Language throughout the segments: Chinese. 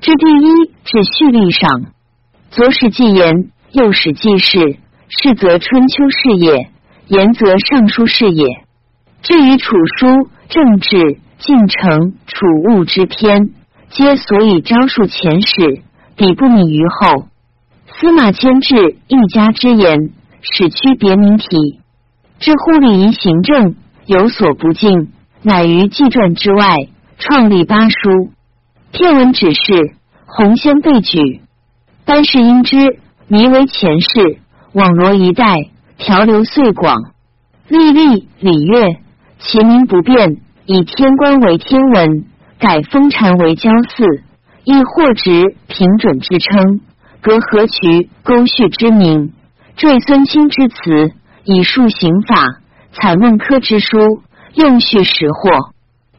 这第一至序例上，左史记言，右史记事，是则春秋事也，言则尚书事也。至于楚书、政治、进程、储物之篇，皆所以昭述前史，比不敏于后。司马迁至一家之言，使区别名体，知乎礼仪行政有所不敬，乃于纪传之外创立八书。片文指示洪仙被举，班氏因之迷为前世，网罗一代，条流遂广，历历礼乐，其名不变，以天官为天文，改封禅为郊祀，亦或直平准之称，隔河渠沟序之名，缀孙清之词，以述刑法，采孟轲之书，用序识货。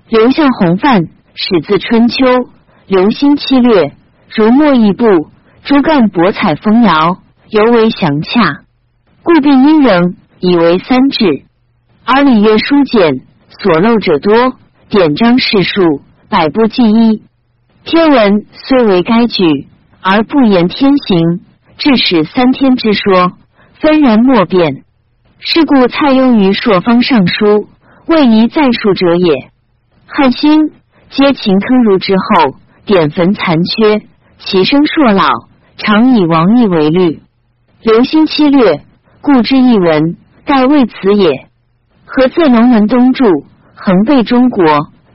刘向洪范始自春秋。留心七略，如墨一部；诸干博采风摇，尤为详洽。故并因仍以为三志。而礼乐书简，所漏者多，典章事数，百部记一。天文虽为该举，而不言天行，致使三天之说纷然莫辨。是故蔡邕于朔方上书，未宜再述者也。汉兴皆秦坑儒之后。典坟残缺，其生硕老，常以王义为虑。留心七略，故知一文，盖为此也。何色龙门东柱，横背中国，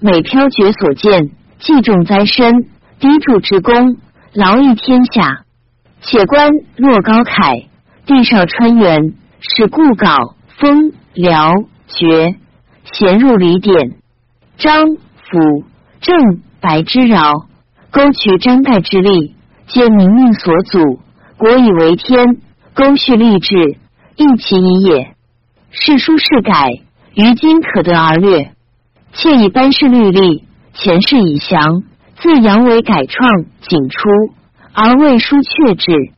每飘绝所见，既重灾身，低柱之功，劳役天下。且观若高凯，地少川原，使故稿封辽绝，衔入礼典，张辅正白之饶。沟渠张盖之力，皆民命所阻，国以为天。沟序立志，亦其一也。世书世改，于今可得而略。窃以班氏律例，前世已详，自阳为改创，仅出而未书确志。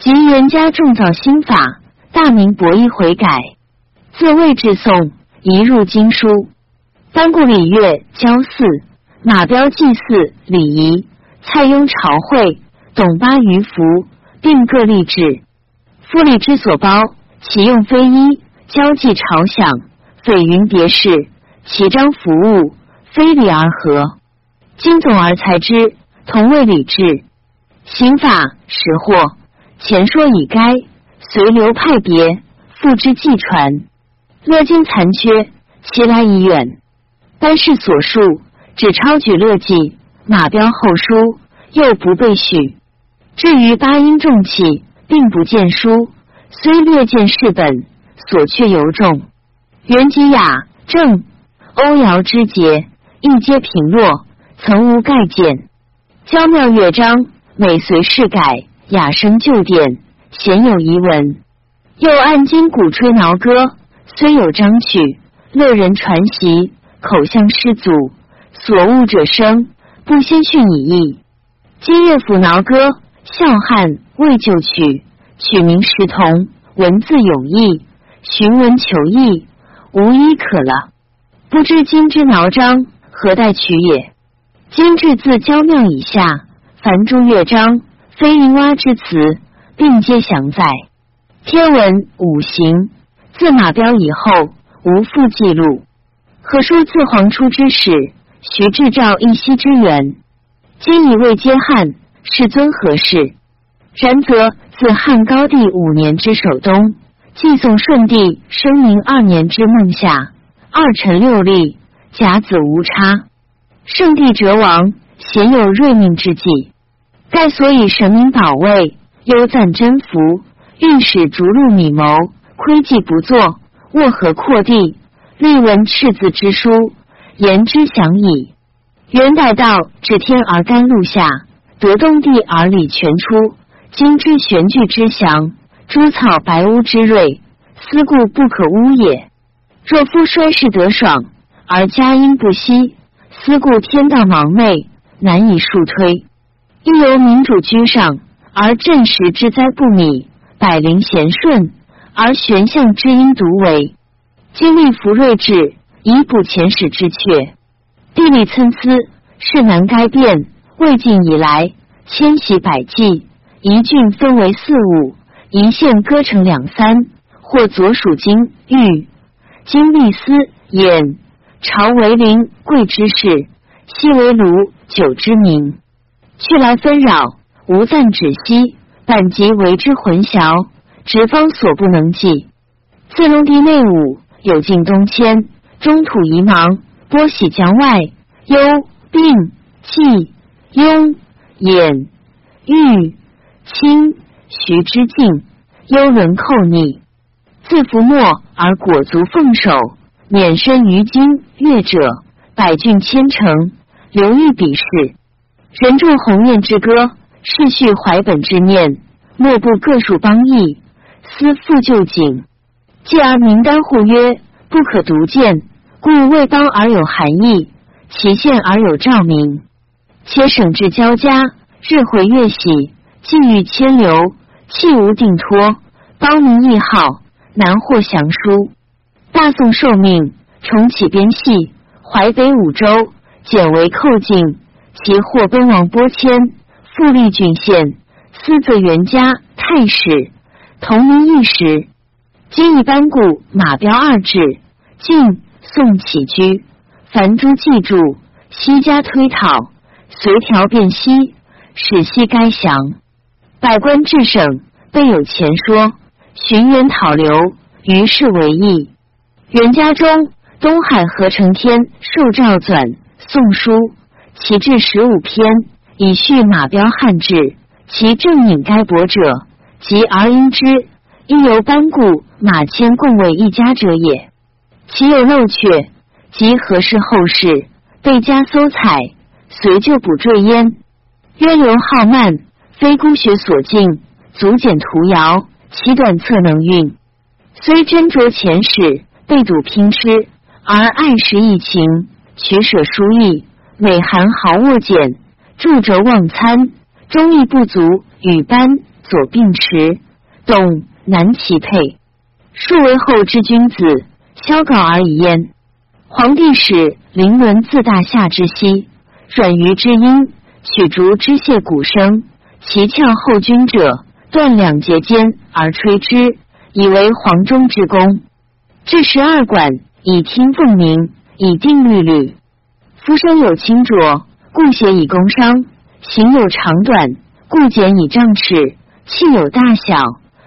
及元家重造新法，大明博弈悔改，自魏至宋，移入经书。班固礼乐交祀，马彪祭祀礼仪。蔡邕朝会，董巴于服，并各立志。夫礼之所包，其用非一；交际朝享，匪云别事，其章服务，非礼而合。今总而裁之，同为礼制。刑法识货，前说已该，随流派别，复之既传。乐经残缺，其来已远。班氏所述，只超举乐记。马彪后书又不备许，至于八音重器，并不见书，虽略见事本，所却尤重。元吉雅正欧瑶之节，亦皆平落，曾无盖简。娇妙乐章，每随事改，雅声旧典，鲜有遗文。又按今鼓吹挠歌，虽有章曲，乐人传习，口向师祖，所悟者生。不先训以义，今乐府挠歌，笑汉为旧曲，取名石童，文字永意，寻文求义，无一可了。不知今之挠章何待取也？今至自娇妙以下，凡诸乐章，非淫蛙之词，并皆详在。天文五行，自马彪以后，无复记录。何书自黄初之始。徐志照一夕之源，今已未接汉，世尊何事？然则自汉高帝五年之首冬，继宋顺帝生明二年之孟夏，二臣六立，甲子无差。圣帝哲王，鲜有瑞命之际。盖所以神明保卫，优赞真福，御史逐鹿米谋，窥计不作，卧河扩地，立闻赤字之书。言之详矣。元代道至天而甘露下，得动地而礼全出。今之玄具之祥，诸草白屋之瑞，思故不可污也。若夫衰世得爽，而佳音不息，思故天道盲昧，难以数推。亦由民主居上，而振时之灾不米；百灵贤顺，而玄象之音独为。今立福瑞至。以补前史之阙，地理参差，是难该变。魏晋以来，千徙百计，一郡分为四五，一县割成两三，或左属京、豫、经历司、兖，朝为邻贵之事，西为卢九之民，去来纷扰，无暂止息，本即为之混淆，直方所不能记。自龙地内武，有晋东迁，中土夷茫，波喜江外，幽并冀雍兖豫清徐之境，幽沦寇逆，自伏没而裹足奉守，免身于今越者，百郡千城，流域比试。人众鸿雁之歌，世序怀本之念，莫不各属邦邑，思复旧景。继而名单互曰，不可独见，故为邦而有含义，其县而有照明。且省治交加，日回月喜，际遇迁流，气无定托，邦民易好，难获降书。大宋受命，重启边系，淮北五州减为寇境。其或奔王拨迁，复立郡县，私自元家太史，同名一时。今一班固、马彪二制，晋宋起居，凡诸记注，西家推讨，随条变西，使西该降。百官至省，备有前说，寻源讨流，于是为议。元家中，东海合成天受诏纂宋书。其至十五篇，以叙马彪汉志。其正引该博者，及而应之，亦由班固、马迁共为一家者也。其有漏阙，及何事后事，被加搜采，随就补缀焉。渊流浩漫，非孤学所尽，足简图谣，其短策能运。虽斟酌前史，被睹拼吃，而爱时疫情，取舍殊异。每含毫握简，著折忘参，忠义不足，与班左并持，董难齐配。数为后之君子，萧稿而已焉。皇帝使凌伦自大夏之息，阮于之音，取竹之谢鼓声，其翘后君者，断两节间而吹之，以为黄钟之功。至十二管，以听凤鸣，以定律律。夫身有轻浊，故写以工伤；形有长短，故简以丈尺；气有大小，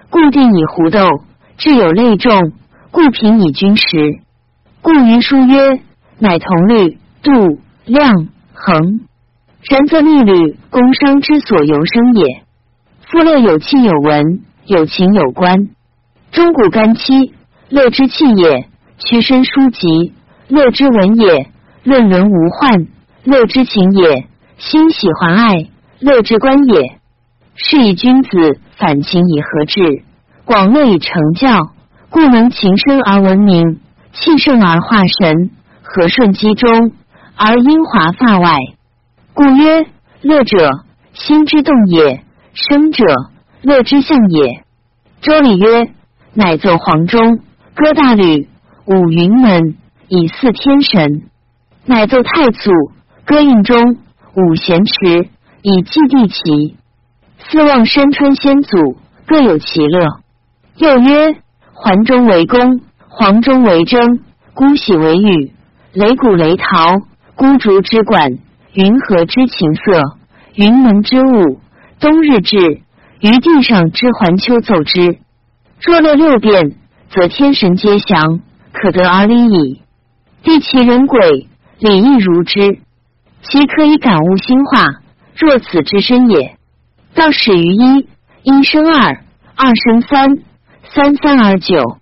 故定以弧斗；志有类重，故平以均实。故于书曰：乃同律、度、量、衡。然则律律工商之所由生也。夫乐有气有文，有情有关。钟鼓干戚，乐之气也；屈身书籍，乐之文也。论伦无患，乐之情也；欣喜还爱，乐之观也。是以君子反情以和志，广乐以成教，故能情深而闻名，气盛而化神，和顺机中而英华发外。故曰：乐者，心之动也；生者，乐之象也。周礼曰：乃奏黄钟，歌大吕，舞云门，以祀天神。乃奏太祖，歌应中，五贤池，以祭地旗。四望山川先祖，各有其乐。又曰：环中为宫，黄中为征，孤喜为雨，擂鼓擂陶，孤竹之管，云河之琴瑟，云门之舞，冬日至，于地上之环丘奏之。若乐六遍，则天神皆降，可得而礼矣。地其人鬼。礼亦如之，其可以感悟心化。若此之身也，道始于一，一生二，二生三，三三而九。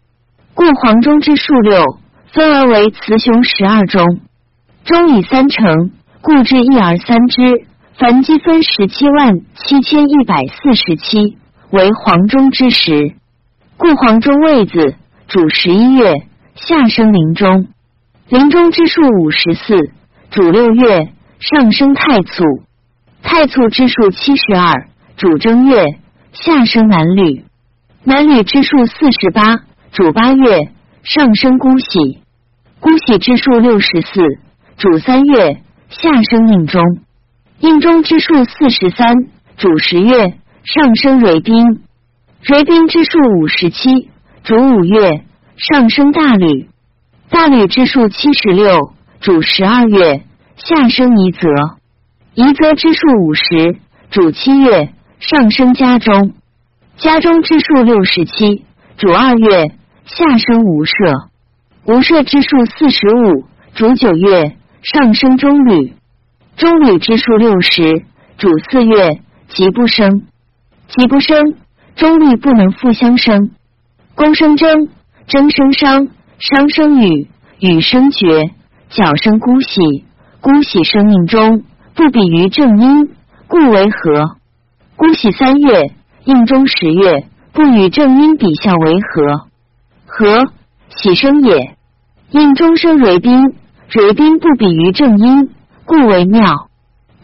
故黄钟之数六，分而为雌雄十二中，中以三成，故之一而三之。凡积分十七万七千一百四十七，为黄钟之时。故黄钟位子主十一月，下生临终。临终之数五十四，主六月，上升太簇；太簇之数七十二，主正月，下生男女；男女之数四十八，主八月，上升姑喜；姑喜之数六十四，主三月，下生应中；应中之数四十三，主十月，上升蕊兵。蕊兵之数五十七，主五月，上升大吕。大吕之数七十六，主十二月，下升夷则。夷则之数五十，主七月，上升家中。家中之数六十七，主二月，下生无赦。无赦之数四十五，主九月，上升中吕。中吕之数六十，主四月，吉不生。吉不生。中立不能复相生，公生征，征生商，商生羽，羽生绝，角生姑喜，姑喜生命中不比于正阴，故为和。姑喜三月，应中十月，不与正阴比效为和。和喜生也，应中生蕊宾，蕊宾不比于正阴，故为妙。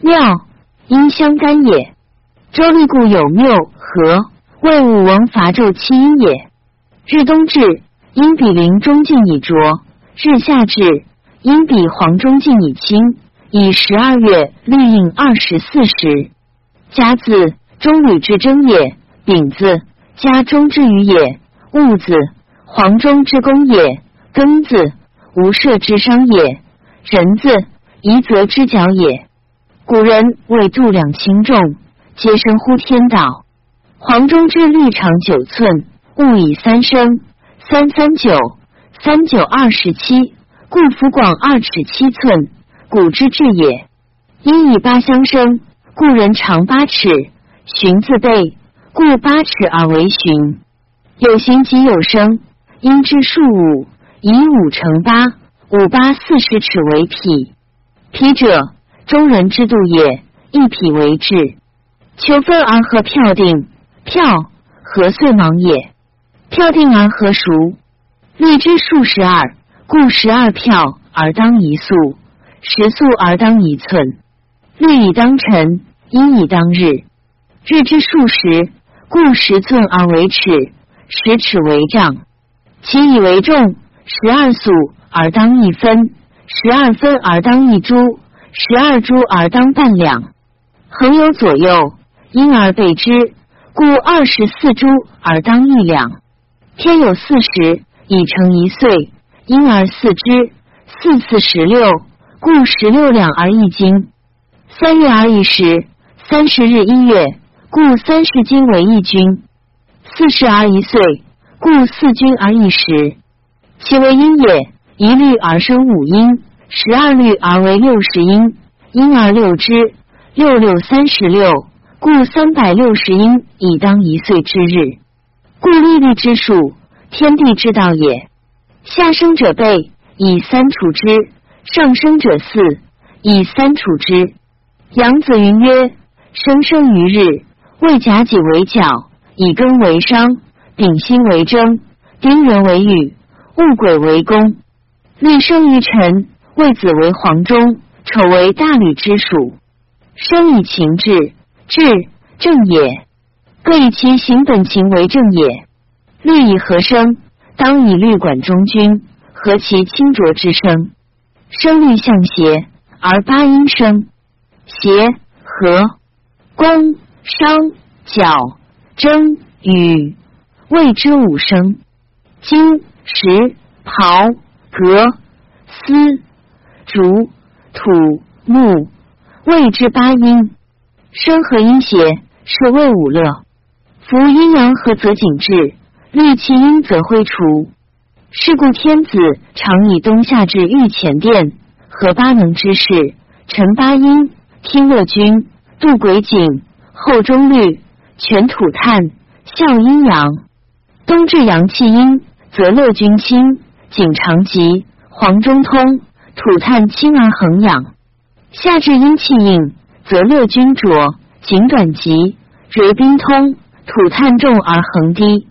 妙阴相干也。周立故有谬和。为武王伐纣七阴也。日冬至，阴比临中尽以浊；日夏至，阴比黄中尽以清。以十二月律应二十四时。甲子，中吕之争也；丙子，家中之余也；戊子，黄中之功也；庚子，无赦之伤也；壬子，夷则之角也。古人为度量轻重，皆生乎天道。黄中之律长九寸，物以三生，三三九，三九二十七，故幅广二尺七寸，古之至也。因以八相生，故人长八尺，寻字辈，故八尺而为寻。有形即有声，因之数五，以五乘八，五八四十尺为匹。匹者，中人之度也，一匹为质。求分而合票定。票何岁忙也？票定而何熟？律之数十二，故十二票而当一粟，十粟而当一寸。律以当辰，阴以当日。日之数十，故十寸而为尺，十尺为丈。其以为重，十二粟而当一分，十二分而当一铢，十二铢而当半两。恒有左右，因而备之。故二十四株而当一两，天有四十，已成一岁，因而四之，四四十六，故十六两而一斤。三月而一时，三十日一月，故三十斤为一君。四十而一岁，故四君而一时。其为阴也，一律而生五阴，十二律而为六十阴，因而六之，六六三十六。故三百六十阴以当一岁之日，故历历之数，天地之道也。下生者备以三处之，上升者四以三处之。杨子云曰：生生于日，为甲己为角，以庚为商，丙辛为征，丁壬为禹，戊癸为公。历生于辰，为子为黄中，丑为大吕之属。生以情志。治正也，各以其行本情为正也。律以和声，当以律管中君，和其清浊之声。声律向邪，而八音声。邪和宫商角征羽，谓之五声。金石刨革丝竹土木，谓之八音。生和阴邪，是谓五乐。夫阴阳合则景至，虑其阴则挥除。是故天子常以冬夏至御前殿，和八能之事，陈八音，听乐君，度鬼景，后中律，全土炭，效阴阳。冬至阳气阴，则乐君清，景长吉，黄中通，土炭清而恒养。夏至阴气硬。则乐君浊，景短急，蕊冰通，土炭重而恒低，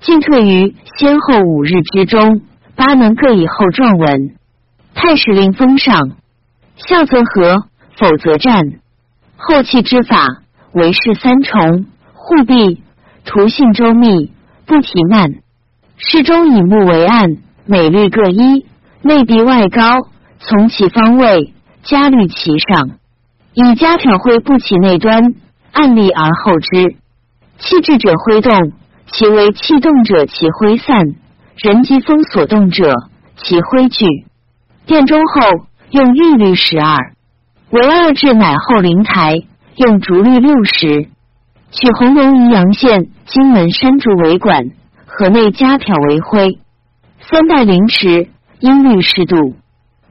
进退于先后五日之中，八能各以后状文。太史令封上，孝则和，否则战。后气之法，为是三重，护壁，图信周密，不提慢。事中以木为案，每律各一，内壁外高，从其方位，加律其上。以家挑会不起内端，按立而后之。气滞者挥动，其为气动者其挥散；人机风所动者，其挥聚。殿中后用玉律十二，为二至乃后灵台用竹律六十。取红龙宜阳县金门山竹为管，河内家挑为徽。三代凌迟，音律适度。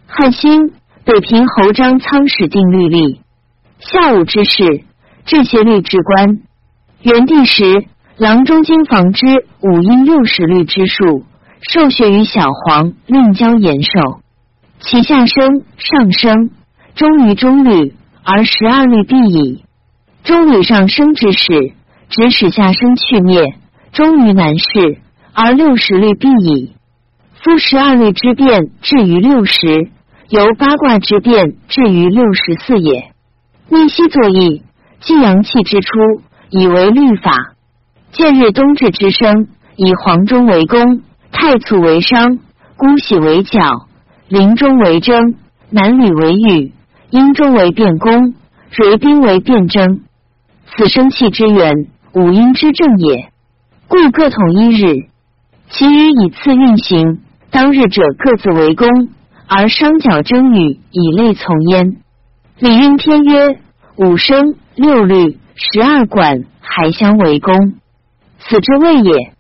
汉兴北平侯张仓始定律例。下午之事，这些律之官。元帝时，郎中经房之五音六十律之数，受学于小黄，令教延寿。其下生、上升，终于中律，而十二律必矣。中律上升之事，指使下生去灭，终于难事，而六十律必矣。夫十二律之变至于六十，由八卦之变至于六十四也。逆息作义，既阳气之初。以为律法，见日冬至之生，以黄钟为宫，太卒为商，姑喜为角，临中为征，南吕为羽，阴中为变宫，蕊宾为变征。此生气之源，五阴之正也。故各统一日，其余以次运行。当日者各自为宫，而商角征羽以类从焉。礼运天曰：五生六律。十二管还相为公，此之谓也。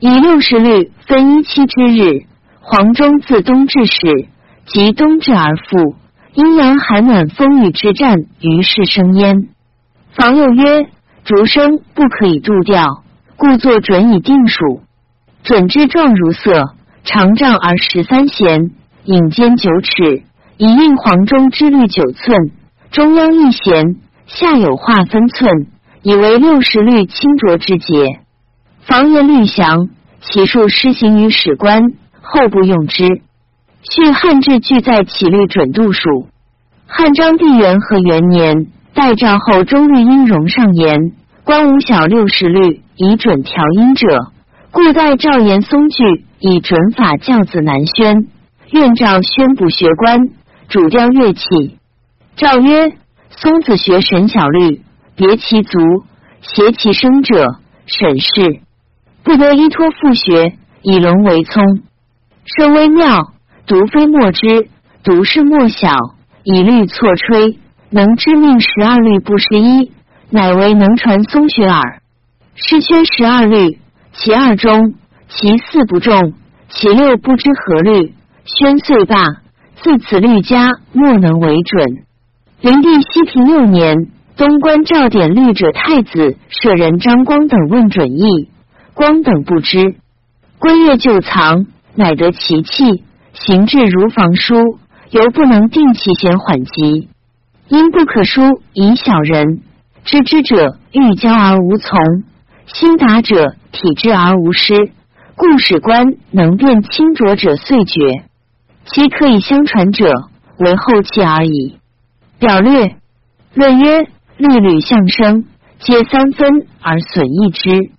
以六十律分一七之日，黄中自冬至始，即冬至而复，阴阳寒暖风雨之战，于是生焉。房又曰：竹生不可以度调，故作准以定数。准之状如色，长丈而十三弦，引间九尺，以应黄中之律九寸，中央一弦。下有划分寸，以为六十律清浊之节。房言律详，其数施行于史官，后不用之。续汉制俱在起律准度数。汉章帝元和元年，代诏后中律音容上言，官无小六十律以准调音者，故代诏言松句以准法教子南宣。愿诏宣补学官，主调乐器。诏曰。松子学神小律，别其足，携其声者，审视不得依托复学，以龙为聪，声微妙，独非莫知，独是莫晓，以律错吹，能知命十二律不失一，乃为能传松学耳。诗宣十二律，其二中，其四不中，其六不知何律，宣遂罢。自此律家莫能为准。灵帝西平六年，东关赵典律者太子舍人张光等问准意，光等不知，归月旧藏，乃得其气，行至如房书，犹不能定其弦缓急，因不可书以小人。知之者欲教而无从，心达者体之而无失，故使官能辨清浊者遂绝，其可以相传者为后期而已。表略论曰：律吕相生，皆三分而损一之。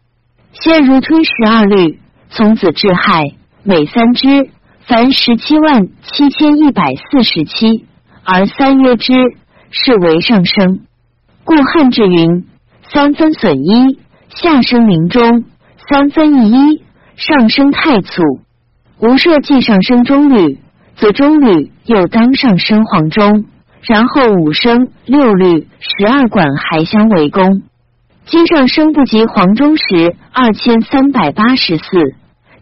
先如推十二律，从子至亥，每三之，凡十七万七千一百四十七，而三约之，是为上升。故汉志云：三分损一，下生临中；三分一一，上升太祖。无设既上升中律，则中律又当上升黄中。然后五声六律十二管还相为功。今上升不及黄中时二千三百八十四，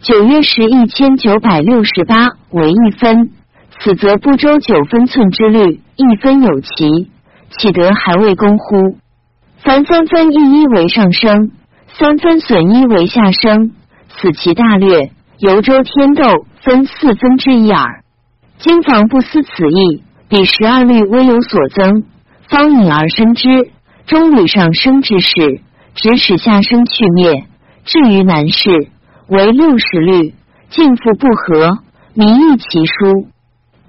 九月时一千九百六十八为一分，此则不周九分寸之律一分有奇，岂得还未功乎？凡三分一一为上升，三分损一为下升，此其大略，由周天斗分四分之一耳。经房不思此意。比十二律微有所增，方引而生之。中律上升之事，指使下生去灭。至于难事，为六十律，尽复不合，名意其书。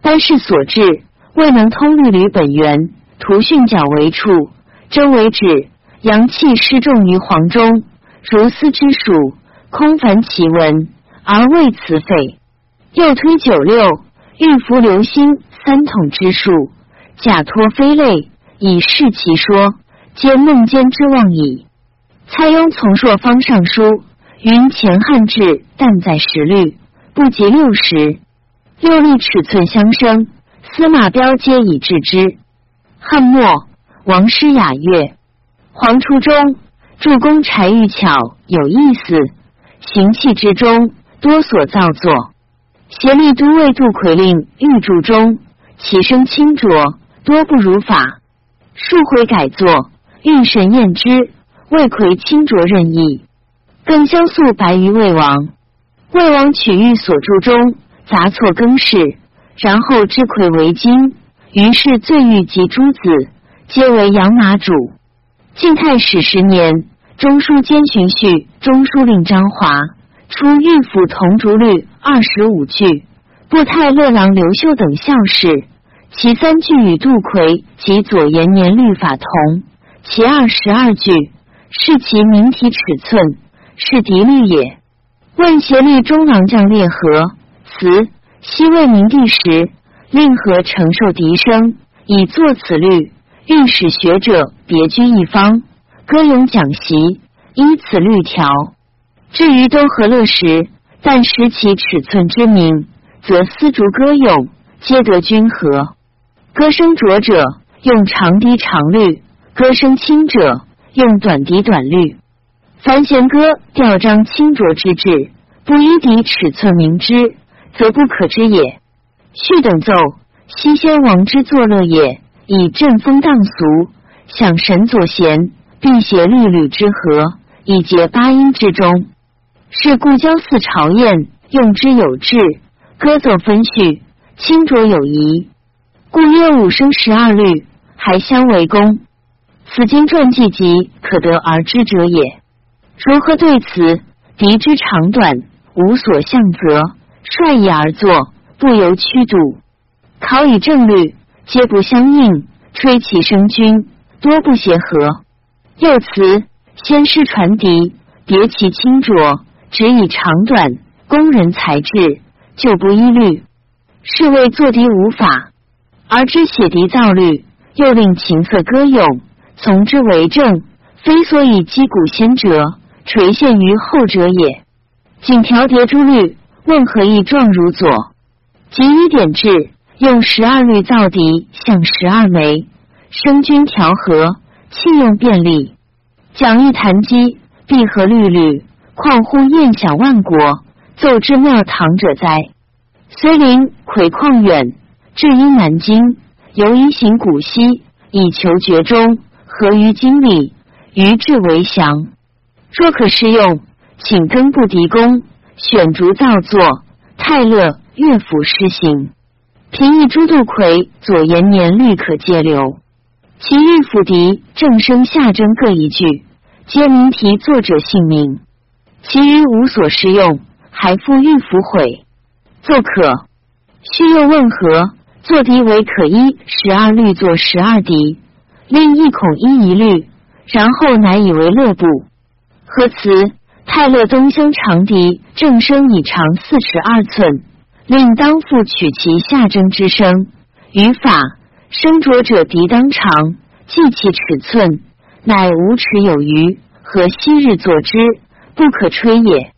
单是所至，未能通律吕本源，图训角为处，真为止。阳气失重于黄中，如斯之属，空凡其文，而未辞废。又推九六，欲服流星。三统之术，假托非类，以示其说。皆梦间之妄矣。蔡邕从朔方上书云：前汉制，但在十律，不及六十。六律尺寸相生，司马彪皆以治之。汉末，王师雅乐，黄初中，助攻柴玉巧有意思，行气之中多所造作。协力都尉杜奎令御注中，其声清浊，多不如法。数回改作，御神验之。魏魁清浊任意，更萧素白于魏王。魏王取玉所著中，杂错更饰，然后知魁为金。于是罪玉及诸子，皆为养马主。晋太史十年，中书监巡序中书令张华出御府同竹律二十五句，布太乐郎刘秀等校士，其三句与杜魁及左延年律法同，其二十二句。是其名体尺寸，是敌律也。问协律中郎将列何辞，西魏明帝时，令和承受敌声，以作此律。御史学者别居一方，歌咏讲习，依此律条。至于都和乐时，但识其尺寸之名，则丝竹歌咏，皆得均和。歌声浊者，用长笛长律；歌声清者。用短笛短律，凡弦歌调章清浊之志，不依笛尺寸明之，则不可知也。序等奏，西先王之作乐也，以振风荡俗，享神左弦，并写律吕之和，以结八音之中。是故交祀朝宴，用之有志，歌奏分序，清浊有仪，故曰五声十二律，还相为功。此经传记集可得而知者也。如何对此？敌之长短，无所向则，率意而作，不由曲度。考以正律，皆不相应，吹其声君，多不协和。又词先师传笛，别其清浊，只以长短，工人才智，就不依律。是谓作笛无法，而知写笛造律，又令琴瑟歌咏。从之为正，非所以击鼓先者，垂陷于后者也。仅调叠诸律，问何意状如左？即以点制，用十二律造笛，向十二枚，声均调和，器用便利。讲一弹击，必合律律，况乎宴享万国，奏之庙堂者哉？虽临魁旷远，至因南京，犹以行古稀，以求绝中。合于经理，于志为祥。若可适用，请更不敌功，选竹造作。泰勒乐府施行，平易朱杜魁左延年律可借留。其御府笛正声下征各一句，皆明题作者姓名。其余无所适用，还复御府毁。作可须又问何？作笛为可依十二律作十二笛。令一孔一一律，然后乃以为乐部。何辞？泰勒东乡长笛正声已长四尺二寸，令当复取其下征之声。语法声浊者笛当长，计其尺寸，乃五尺有余。何昔日作之，不可吹也。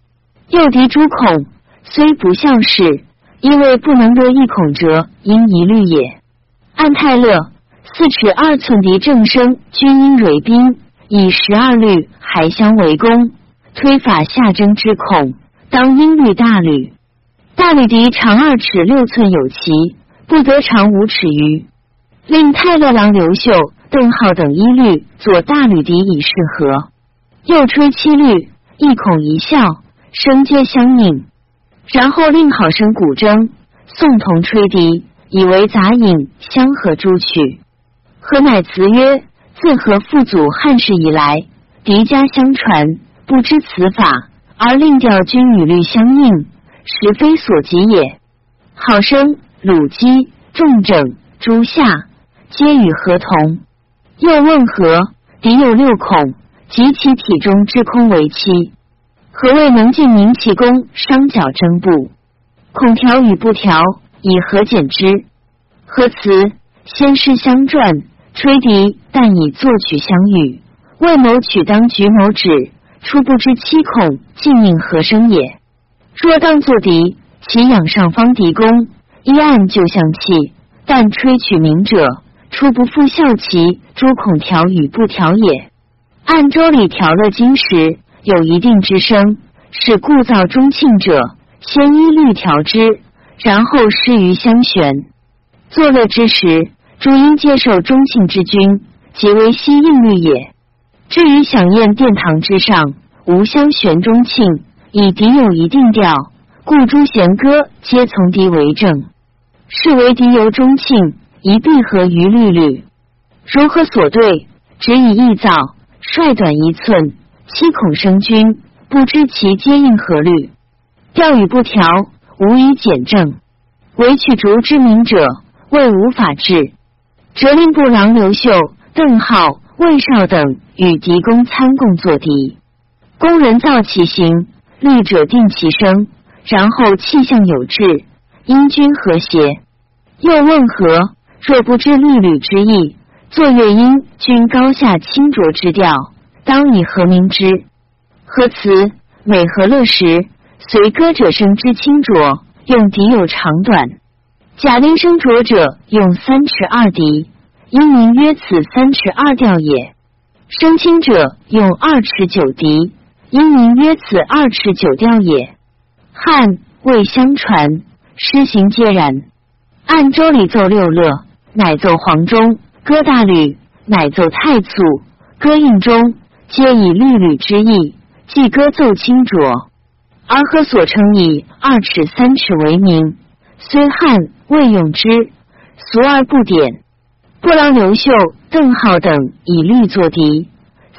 又笛诸孔，虽不效事，因为不能得一孔者，因一律也。按泰勒。四尺二寸笛正声，均因蕊宾，以十二律还相为功。推法下征之孔，当音律大吕。大吕笛长二尺六寸有奇，不得长五尺余。令太乐郎刘秀、邓浩等一律作大吕笛以示和。又吹七律，一孔一笑，声皆相应。然后令好声古筝、宋铜吹笛，以为杂引相和诸曲。何乃辞曰：“自何父祖汉室以来，敌家相传，不知此法，而令调君与律相应，实非所及也。好生、鲁基、重整、诸夏，皆与何同？又问何？敌有六孔，及其体中之空为七。何谓能尽明其功？伤脚征步，孔调与不调，以何减之？何辞？先师相传。”吹笛，但以作曲相与。为谋取当局谋止，初不知七孔，静应何声也？若当作笛，其仰上方笛弓，一按就象气；但吹曲鸣者，初不复效其诸孔调与不调也。按周礼调乐经时，有一定之声，是故造中庆者，先依律调之，然后施于相旋。作乐之时，诸因接受中庆之君，即为西应律也。至于享宴殿堂之上，无相玄中庆，以敌有一定调，故诸弦歌皆从敌为正，是为敌由中庆，一闭合于律律。如何所对？只以易造，率短一寸，七孔生君，不知其皆应何律。调与不调，无以简正。唯取竹之名者，谓无法治。哲令部郎刘秀、邓浩、魏绍等与狄公参共作敌，工人造其形，律者定其声，然后气象有致，音均和谐。又问何？若不知律吕之意，作乐音均高下清浊之调，当以何名之？何词美和乐时，随歌者声之清浊，用笛有长短。假令生浊者，用三尺二笛，因名曰此三尺二调也；生清者，用二尺九笛，因名曰此二尺九调也。汉魏相传，诗行皆然。按周礼奏六乐，乃奏黄钟；歌大吕，乃奏太祖；歌应钟，皆以律吕之意，即歌奏清浊。而何所称以二尺三尺为名？虽汉。未用之，俗而不典。布郎刘秀、邓浩等以律作敌，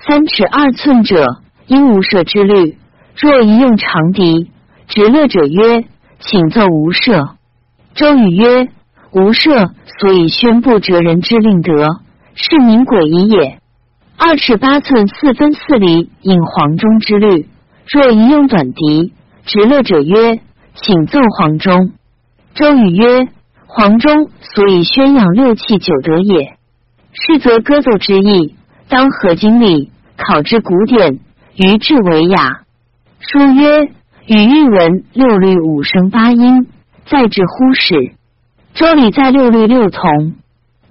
三尺二寸者，应无赦之律。若一用长笛，直乐者曰：“请奏无赦。”周瑜曰：“无赦，所以宣布哲人之令德，是名诡矣也。”二尺八寸四分四厘，引黄忠之律。若一用短笛，直乐者曰：“请奏黄忠。”周瑜曰。黄钟所以宣扬六气九德也，是则歌奏之意，当合经理，考之古典，于至为雅。书曰：“与韵文六律五声八音，在至乎始。”周礼在六律六同。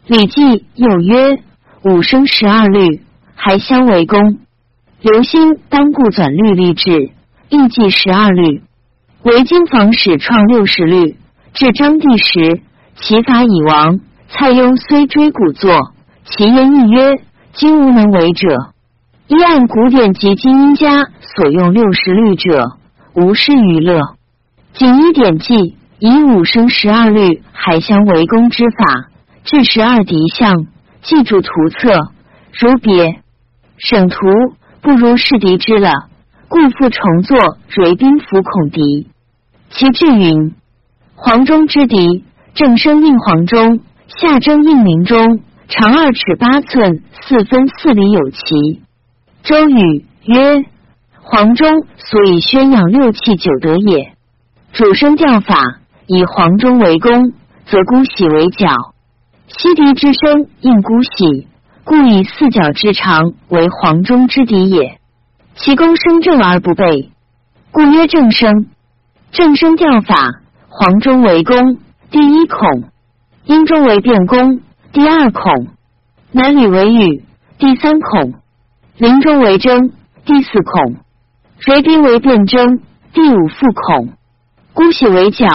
礼记又曰：“五声十二律，还相为功。”刘歆当故转律立志，亦记十二律。为经房始创六十律，至章帝时。其法已亡，蔡邕虽追古作，其言亦曰：“今无能为者。”一按古典及精英家所用六十律者，无事娱乐。仅一典记，以五声十二律海相为攻之法，至十二敌相，记住图册。如别省图，不如试笛之了，故复重作《蕊宾府孔敌》。其志云：“黄忠之敌。”正声应黄钟，下征应鸣钟，长二尺八寸，四分四厘有奇。周瑜曰：黄钟所以宣扬六气九德也。主声调法以黄钟为宫，则姑喜为角。西笛之声应姑喜，故以四角之长为黄钟之笛也。其宫声正而不背，故曰正声。正声调法，黄钟为宫。第一孔，阴中为变宫；第二孔，南吕为羽；第三孔，林中为征；第四孔，随宾为变征；第五副孔，姑喜为角；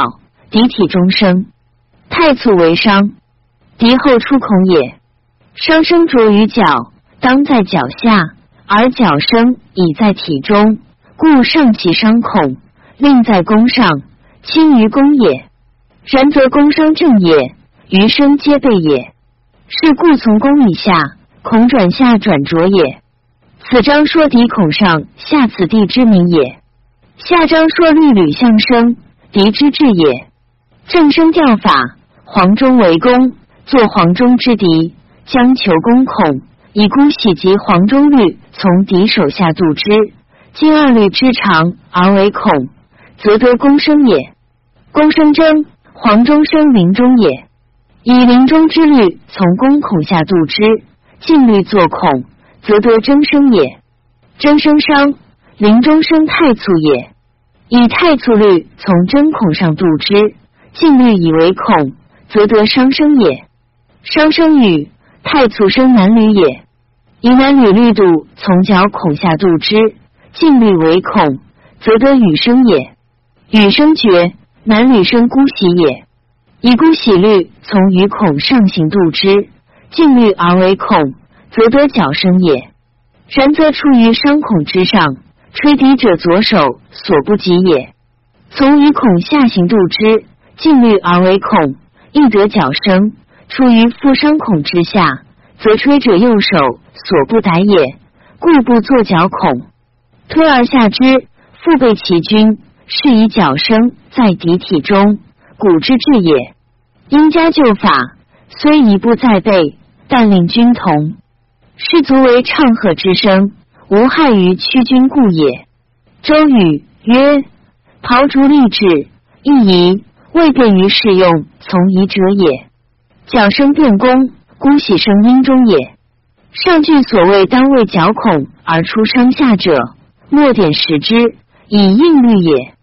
敌体中生，太簇为商，敌后出孔也。商声着于角，当在脚下，而角声已在体中，故上其伤孔，令在宫上，轻于宫也。然则公生正也，余生皆备也。是故从公以下，孔转下转浊也。此章说敌孔上下此地之名也。下章说律吕相生，敌之志也。正声调法，黄钟为公，作黄钟之敌，将求公孔，以孤喜及黄钟律从敌手下度之。今二律之长而为孔，则得公生也。宫声征。黄钟声鸣钟也，以临中之律从宫孔下度之，进律作孔，则得争生也。争生伤，临中生太卒也。以太卒律从针孔上度之，进律以为孔，则得伤生也。伤生与太卒生男女也。以男女律度从角孔下度之，进律为孔，则得羽生也。羽生绝，男女生孤喜也。以孤喜律从于孔上行度之，进律而为孔，则得角生也。然则出于伤孔之上，吹笛者左手所不及也。从于孔下行度之，进律而为孔，亦得角生；出于腹伤孔之下，则吹者右手所不逮也，故不作角孔。推而下之，腹背其君，是以角生在敌体中，古之至也。因加旧法，虽一步在背，但令君同。士卒为唱和之声，无害于屈君故也。周语曰：“庖竹立志，亦宜未便于适用，从宜者也。角声变功，孤喜声音中也。上句所谓当为角孔而出声下者，末点食之，以应律也。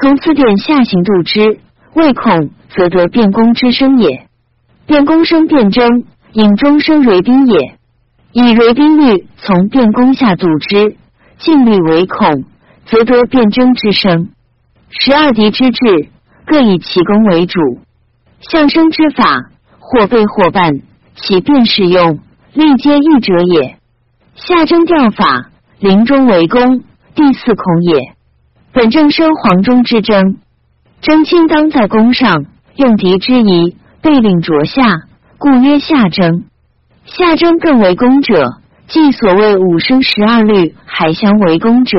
从此点下行度之，未恐，则得变功之声也。变功声变征，引中生蕊宾也。”以蕊宾律从变宫下度之，尽律为孔，则得辩征之声。十二敌之志，各以其功为主。相生之法，或备或半，其便适用，力皆异者也。下征调法，临中为宫，第四孔也。本正生黄中之争，征卿当在宫上，用敌之仪，备令着下，故曰下征。下征更为功者，即所谓五声十二律还相为功者。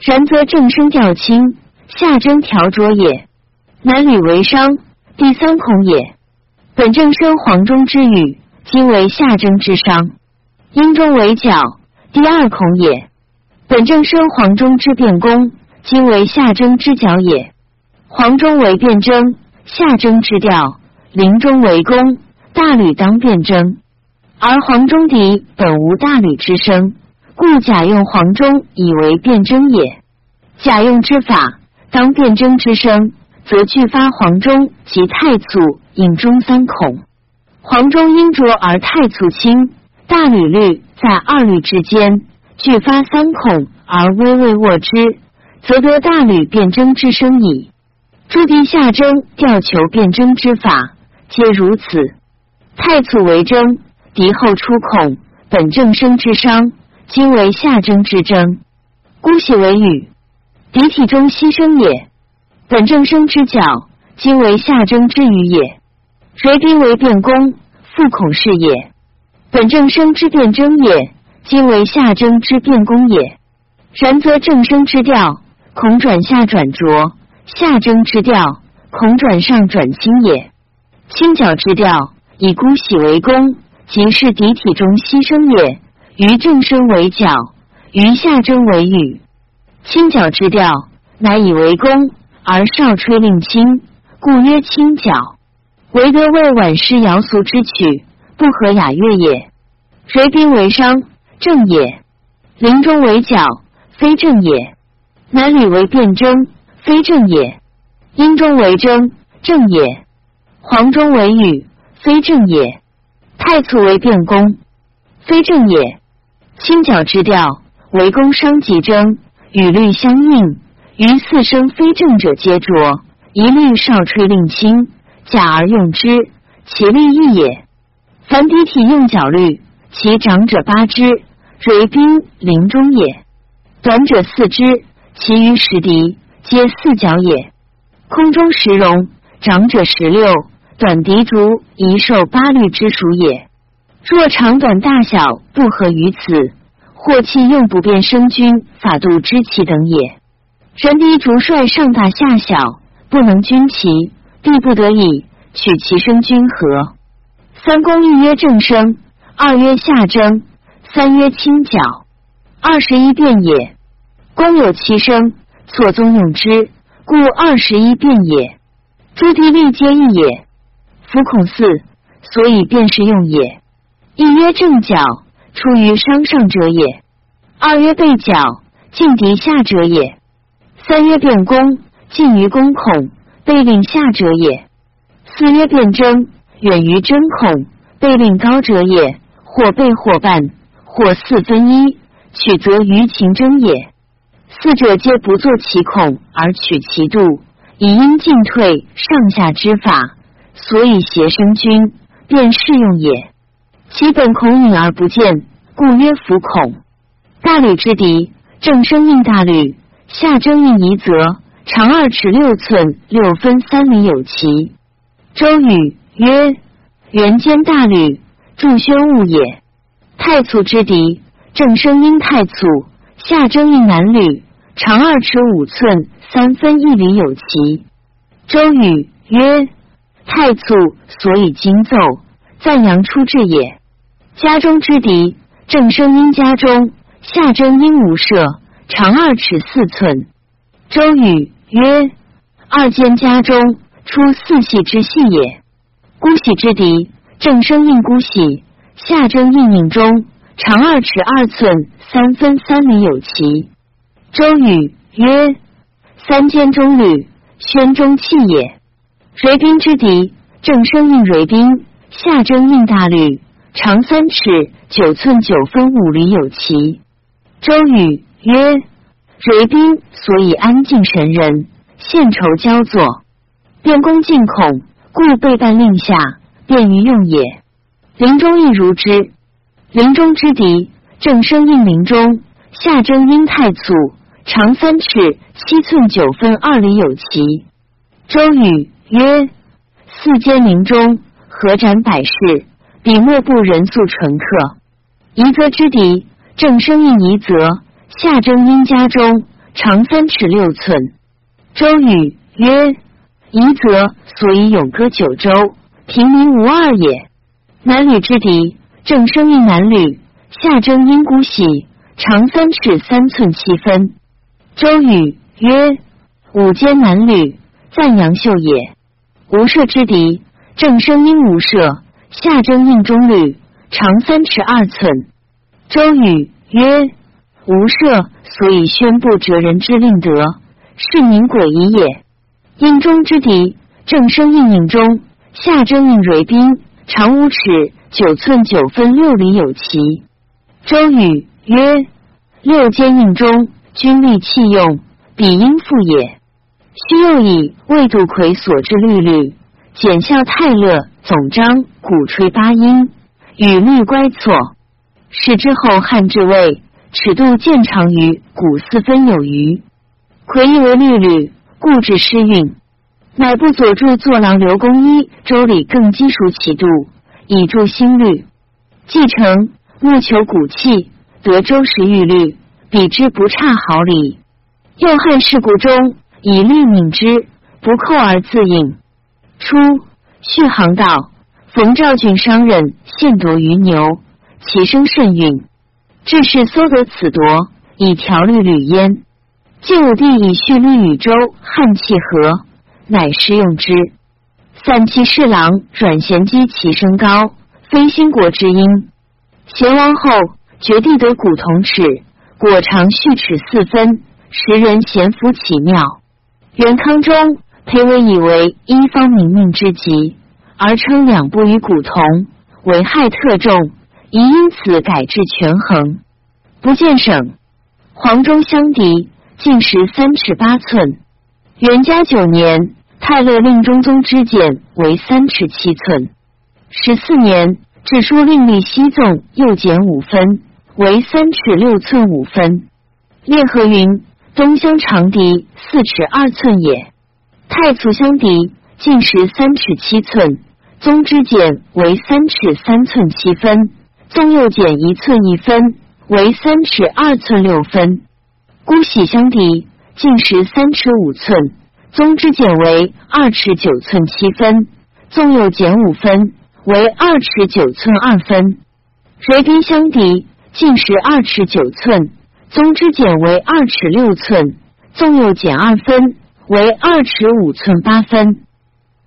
然则正声调轻，下征调浊也。男女为商，第三孔也。本正声黄中之语，今为下征之商。阴中为角，第二孔也。本正声黄中之变功，今为下征之角也。黄中为变征，下征之调。临中为功，大吕当变征。而黄中笛本无大吕之声，故假用黄中以为辩征也。假用之法，当辩征之声，则俱发黄中及太簇引中三孔。黄中因浊而太簇轻，大吕律在二律之间，俱发三孔而微微握之，则得大吕辩征之声矣。诸敌下征调求辩征之法，皆如此。太祖为征。敌后出孔，本正生之伤，今为下征之征。姑喜为羽，敌体中牺牲也。本正生之角，今为下征之羽也。谁兵为变弓，复孔是也。本正生之变征也，今为下征之变弓也。然则正生之调，孔转下转浊；下征之调，孔转上转清也。清角之调，以孤喜为弓。即是敌体中牺牲也。于正声为角，于下征为羽。清角之调，乃以为弓，而少吹令清，故曰清角。唯得为晚诗瑶俗之曲，不合雅乐也。随兵为商，正也；临中为角，非正也；男女为辩征，非正也；阴中为征，正也；黄中为羽，非正也。太簇为变功，非正也。清角之调，为宫伤即征，与律相应。于四声非正者皆浊，一律少吹令轻，假而用之，其利益也。凡敌体用角律，其长者八之，蕊宾临中也；短者四之，其余十敌皆四角也。空中十容，长者十六。短笛竹一受八律之属也。若长短大小不合于此，或弃用不变生君法度之其等也。人笛竹率上大下小，不能均齐，必不得已取其声君和。三公一曰正声，二曰下征，三曰清角，二十一变也。公有其声，错综用之，故二十一变也。诸地利皆异也。夫孔四，所以便是用也。一曰正角，出于商上者也；二曰背角，近敌下者也；三曰变弓，近于弓孔，背令下者也；四曰变争，远于争孔，背令高者也。或背或半，或四分一，取则于情争也。四者皆不作其恐而取其度，以应进退上下之法，所以邪生君便适用也。其本孔隐而不见，故曰浮孔。大吕之敌，正生应大吕，下征应夷则，长二尺六寸，六分三里有其。周瑜曰：元间大吕。祝宣物也。太祖之敌，正生因太祖，下征应南吕，长二尺五寸，三分一里有奇。周瑜曰：太祖所以今奏，赞扬出至也。家中之敌，正生因家中，下征因无赦，长二尺四寸。周瑜曰：二间家中出四系之系也。姑喜之敌。正生应姑喜，下征应应中，长二尺二寸，三分三里有其。周瑜曰：三间中吕，宣中气也。蕤宾之敌，正生应蕤宾，下征应大吕，长三尺九寸九分五里有其。周瑜曰：蕤宾所以安静神人，献酬交作，变弓进孔，故背半令下。便于用也。林中亦如之。林中之敌，正生应林中，下征因太祖，长三尺七寸九分二里有其。周瑜曰：四间林中，何斩百世，彼莫不人素纯客。夷则之敌，正生应夷则，下征因家中，长三尺六寸。周瑜曰：夷则所以永歌九州。平民无二也。南吕之敌，正生应南吕，下征因姑喜，长三尺三寸七分。周瑜曰：五间南吕，赞阳秀也。无赦之敌，正生因无赦，下征应中吕，长三尺二寸。周瑜曰：无赦，所以宣布哲人之令德，是民诡夷也。应中之敌，正生应应中。下征应蕤宾，长五尺九寸九分六里有其。周瑜曰：六间应中，军力器用，比应复也。须又以魏杜魁所制律律，简效泰勒总章，鼓吹八音，与律乖错。使之后汉至魏，尺度渐长于古四分有余。魁亦为律律，故致失韵。乃不佐助作郎刘公一周礼更积熟其度，以助心律。继承木求骨气，得周时玉律，比之不差毫厘。又汉事故中，以律敏之，不扣而自引。初，续航道，冯兆俊商人献夺于牛，其声甚韵。至是搜得此夺，以条律吕焉。晋武帝以续律与周汉契合。乃施用之。散骑侍郎阮咸基其身高，非兴国之音。咸王后绝地得古铜尺，果长续尺四分，时人咸服其妙。元康中，裴伟以为一方明命之极，而称两部与古铜，为害特重，宜因此改制权衡。不见省。黄忠相敌，进时三尺八寸。元嘉九年。泰勒令中宗之简为三尺七寸。十四年，制书令立西纵又减五分，为三尺六寸五分。列和云：东乡长笛四尺二寸也。太祖相笛，进时三尺七寸，宗之简为三尺三寸七分，宗又减一寸一分，为三尺二寸六分。姑喜相敌，进时三尺五寸。宗之减为二尺九寸七分，纵又减五分，为二尺九寸二分。蕤宾相敌，进时二尺九寸，宗之减为二尺六寸，纵又减二分，为二尺五寸八分。